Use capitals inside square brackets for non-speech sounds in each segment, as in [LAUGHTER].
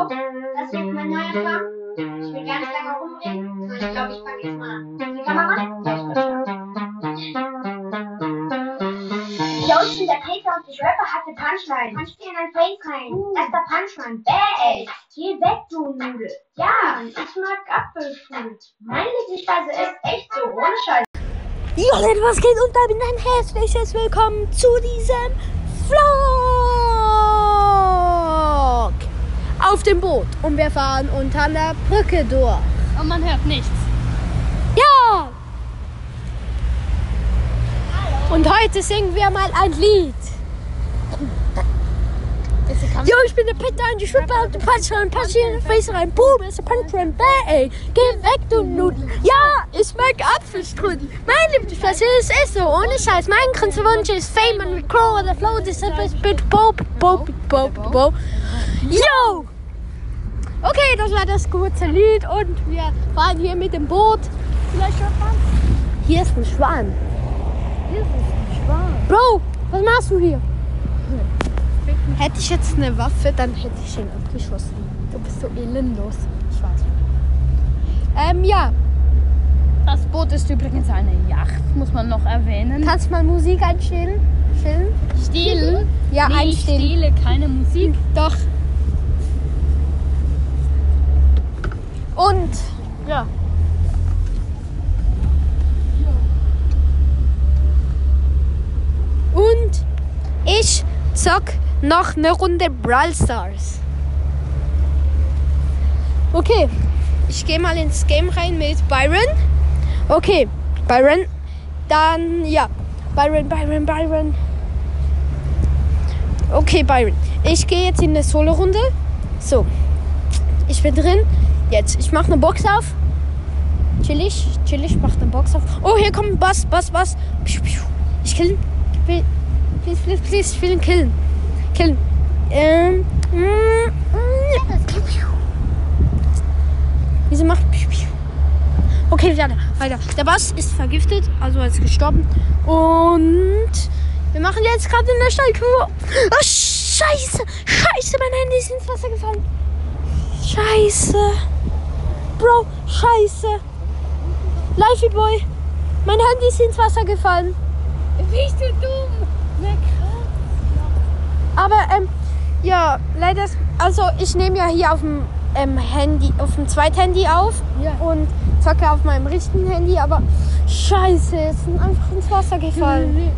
auch. Das jetzt mein neuer Plan. Ich will gar nicht lange rumreden. So, ich glaube, ich fange jetzt mal an. Die Kamera? Bin der Peter und ich Rapper hatte Punchline. Punch dir in dein Face rein. Erster Punchline. Bäh, Geh weg, du Nudel. Ja, ich mag Apfelschule. Meine Lieblingsspeise ist echt so, ohne Scheiß. Ja, Leute, was geht? Und damit ein herzliches Willkommen zu diesem Vlog auf dem Boot. Und wir fahren unter einer Brücke durch. Und man hört nichts. Ja! Und heute singen wir mal ein Lied. Die? Jo, ich bin der Peter und ich schwippe auf den Punchline, pass hier in den Face rein. Boom, ist der Punchline, bäh, ey. Geh weg, du Nudel. Ja, ich mag Apfelstrudel. Mein Lieblingsplatz ist Esso, ohne Scheiß. Mein größter Wunsch ist Fame and Crow oder Flow, das ist mit Bo, Bo, Bo, Bo. Yo! Okay, das war das kurze Lied und wir fahren hier mit dem Boot. Vielleicht schon fahren? Hier ist ein Schwan. Hier ist ein Schwan. Bro, was machst du hier? Hätte ich jetzt eine Waffe, dann hätte ich ihn abgeschossen. Du bist so elendlos. Ich weiß. Ähm, ja. Das Boot ist übrigens eine Yacht, muss man noch erwähnen. Kannst du mal Musik einstellen? Stellen? Stilen? Ja, nee, ich einstellen. stiele keine Musik. Doch. Und Ja. Und ich zock noch eine Runde Brawl Stars. Okay, ich gehe mal ins Game rein mit Byron. Okay, Byron. Dann, ja, Byron, Byron, Byron. Okay, Byron. Ich gehe jetzt in eine Solo-Runde. So, ich bin drin. Jetzt, ich mache eine Box auf. Chillig, chillig, mach eine Box auf. Oh, hier kommt ein Bass, Bass, Bass. Ich will, please, please, please, ich will ihn killen. Killen. Ähm. mm, mm. Wieso macht. Okay, weiter, weiter. Der Bass ist vergiftet, also ist gestorben. Und wir machen jetzt gerade eine Steiltour. Oh, scheiße, scheiße, mein Handy ist ins Wasser gefallen. Scheiße. Bro, scheiße. Lifey Boy, mein Handy ist ins Wasser gefallen. Bist du dumm? Na krass. Aber ähm, ja, leider, ist- also ich nehme ja hier auf dem ähm, Handy, auf dem Zweithandy auf Ja. und zocke auf meinem richtigen Handy, aber scheiße, es ist einfach ins Wasser gefallen.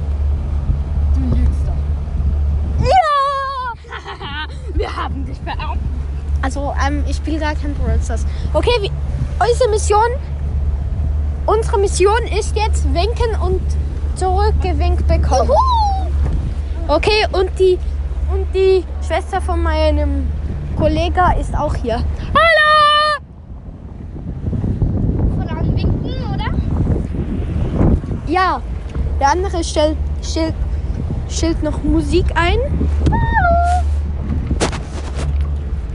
Du lügst doch. Ja! [LAUGHS] Wir haben dich verarmt. Also, ähm, ich spiele gar kein Brawl Stars. Okay, wie, unsere Mission, unsere Mission ist jetzt winken und zurückgewinkt bekommen. Okay, und die, und die Schwester von meinem Kollegen ist auch hier. Hallo! Voran winken, oder? Ja, der andere stellt, stellt, stellt noch Musik ein.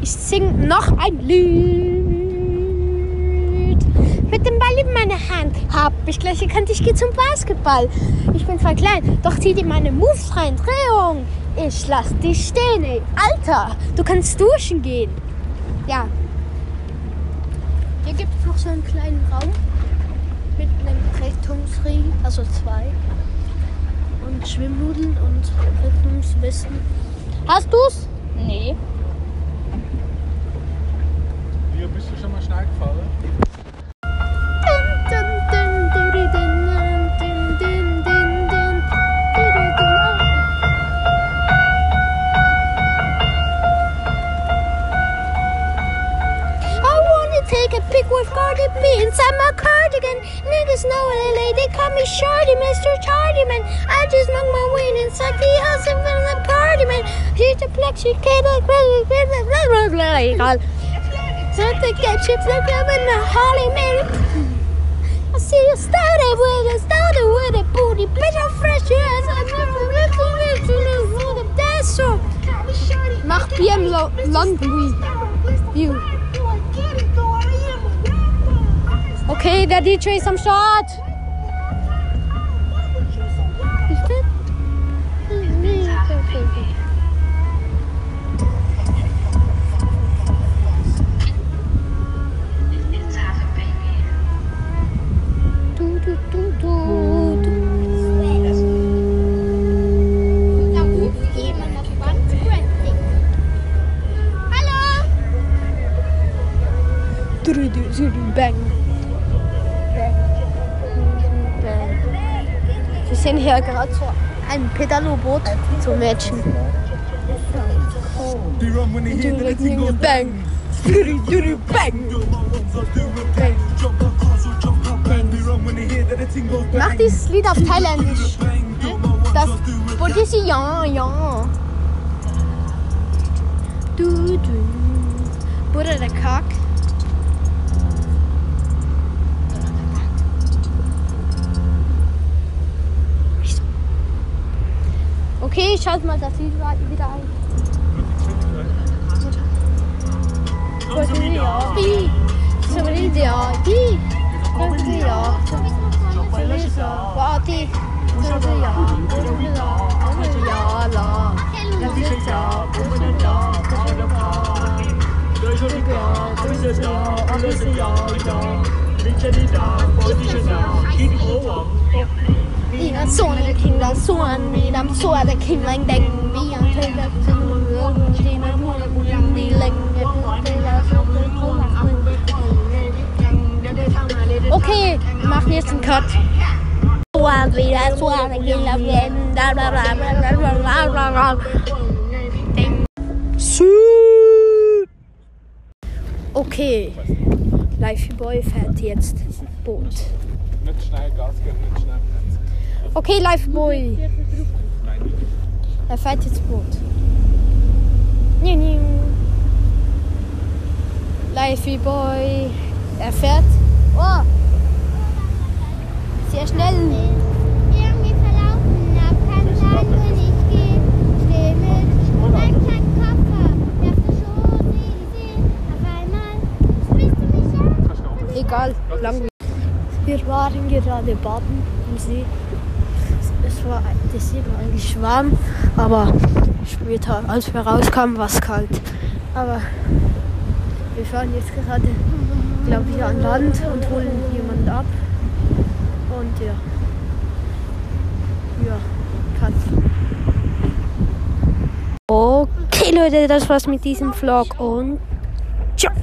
Ich sing noch ein Lied. Mit dem Ball in meiner Hand hab ich gleich erkannt, ich gehe zum Basketball. Ich bin zwar klein, doch zieh dir meine Moves rein. Drehung. Ich lass dich stehen, ey. Alter, du kannst duschen gehen. Ja. Hier gibt es noch so einen kleinen Raum mit einem Rettungsring, also zwei. Und Schwimmnudeln und Rettungswesten. Hast du's? Nee. Bist du schon mal schnell gefahren? Take a pic with Cardi B inside my cardigan. Niggas know LA, they call me Shorty, Mr. Chardyman. I just smoke my weed inside the house and feel like party man. Here's the flex, you can't like blah blah blah blah blah blah. Set the ketchup, like I'm in the Holly Mary. I see you started with it, started with it, booty. Bitch, I'm fresh, yes. I never lived to live to live for the dance so. Mach PM London View. Okay, der DJ ist am Start. Run when you hear that the thing goes bang? Mach dieses Lied auf Thailändisch. Das sie ja, ja. Du, du. Bruder der Kack. Okay, ich schalte mal das Lied wieder ein. Wie? So will ja, wie? So ja. Warte. So will ja. So will ja. So will ja, la. Das ist ja. Das ist ja. Das ist ja. Das ist ja. Dina sonen Kinder, sonen mina såre Kinder, den vi har tagit till dina mål, de länge Okay, wir machen jetzt einen Cut. Soren wieder, soren Kinder, bla bla bla bla bla bla bla. Okay, Life Boy fährt jetzt Boot. Nicht schnell Gas geben, nicht schnell bremsen. Okay, Life Boy. Er fährt jetzt Boot. Niu, niu. Life Boy. Er fährt. Oh. Sehr schnell. Irgendwie verlaufen, Koffer, sehen. Auf einmal sprichst du mich an. Egal, lang. Wir waren gerade baden im See. Es war, See war eigentlich warm, aber später, als wir rauskamen, war es kalt. Aber wir fahren jetzt gerade, glaube ich, an Land und holen jemanden ab. Und ja. Ja, Cut. Okay, Leute, das war's mit diesem Vlog und ciao.